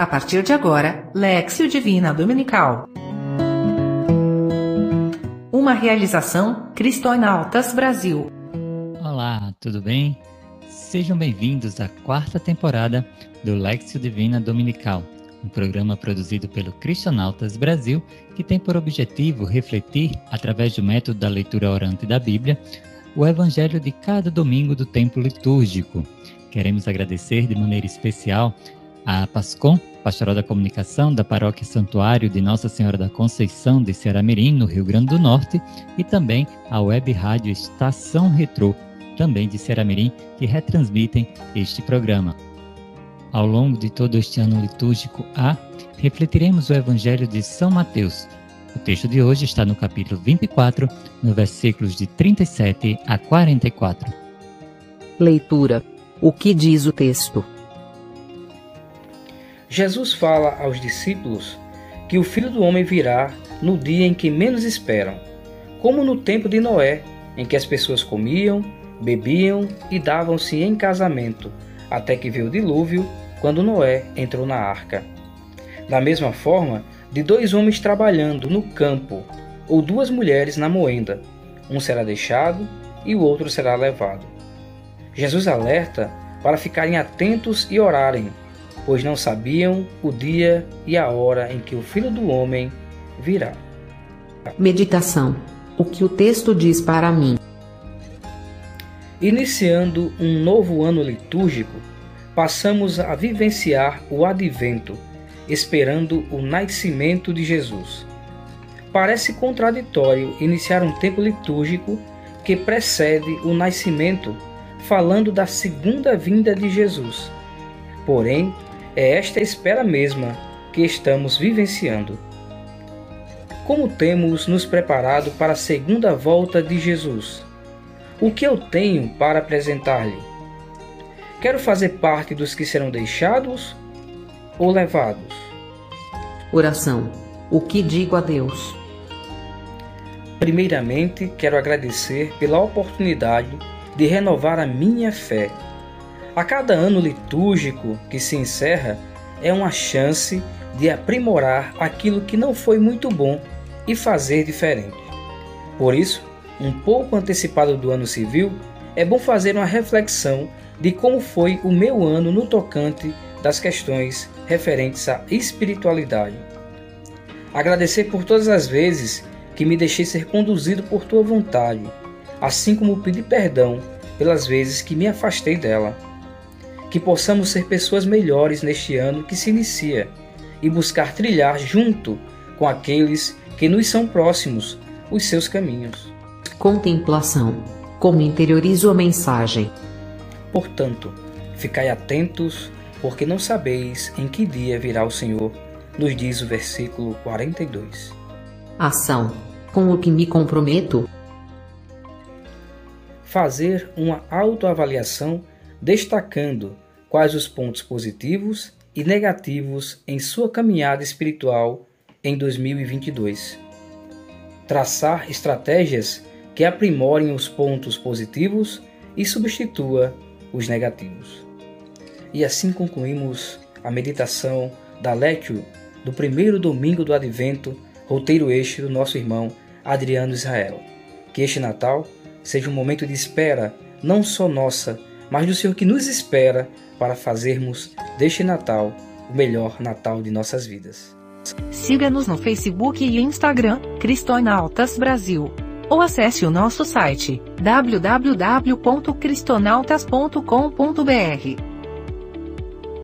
A partir de agora, Lexio Divina Dominical. Uma realização Cristonautas Brasil. Olá, tudo bem? Sejam bem-vindos à quarta temporada do Lexio Divina Dominical, um programa produzido pelo Cristonautas Brasil que tem por objetivo refletir, através do método da leitura orante da Bíblia, o Evangelho de cada domingo do tempo litúrgico. Queremos agradecer de maneira especial a Pascom, pastoral da comunicação da Paróquia Santuário de Nossa Senhora da Conceição de Ceará-Mirim, no Rio Grande do Norte, e também a web rádio Estação Retrô, também de Ceará-Mirim, que retransmitem este programa. Ao longo de todo este ano litúrgico A, refletiremos o Evangelho de São Mateus. O texto de hoje está no capítulo 24, no versículos de 37 a 44. Leitura. O que diz o texto? Jesus fala aos discípulos que o filho do homem virá no dia em que menos esperam, como no tempo de Noé, em que as pessoas comiam, bebiam e davam-se em casamento, até que veio o dilúvio, quando Noé entrou na arca. Da mesma forma, de dois homens trabalhando no campo, ou duas mulheres na moenda, um será deixado e o outro será levado. Jesus alerta para ficarem atentos e orarem, pois não sabiam o dia e a hora em que o Filho do Homem virá. Meditação. O que o texto diz para mim? Iniciando um novo ano litúrgico, passamos a vivenciar o advento, esperando o nascimento de Jesus. Parece contraditório iniciar um tempo litúrgico que precede o nascimento, falando da segunda vinda de Jesus. Porém, é esta espera mesma que estamos vivenciando. Como temos nos preparado para a segunda volta de Jesus? O que eu tenho para apresentar-lhe? Quero fazer parte dos que serão deixados ou levados? Oração. O que digo a Deus? Primeiramente, quero agradecer pela oportunidade de renovar a minha fé a cada ano litúrgico que se encerra é uma chance de aprimorar aquilo que não foi muito bom e fazer diferente. Por isso, um pouco antecipado do ano civil, é bom fazer uma reflexão de como foi o meu ano no tocante das questões referentes à espiritualidade. Agradecer por todas as vezes que me deixei ser conduzido por tua vontade, assim como pedir perdão pelas vezes que me afastei dela que possamos ser pessoas melhores neste ano que se inicia e buscar trilhar junto com aqueles que nos são próximos os seus caminhos. Contemplação. Como interiorizo a mensagem? Portanto, ficai atentos, porque não sabeis em que dia virá o Senhor, nos diz o versículo 42. Ação. Com o que me comprometo? Fazer uma autoavaliação destacando quais os pontos positivos e negativos em sua caminhada espiritual em 2022. Traçar estratégias que aprimorem os pontos positivos e substitua os negativos. E assim concluímos a meditação da Lectio do primeiro domingo do Advento, roteiro este do nosso irmão Adriano Israel. Que este Natal seja um momento de espera, não só nossa, mas do Senhor que nos espera para fazermos deste Natal o melhor Natal de nossas vidas. Siga-nos no Facebook e Instagram, Cristonautas Brasil. Ou acesse o nosso site www.cristonautas.com.br.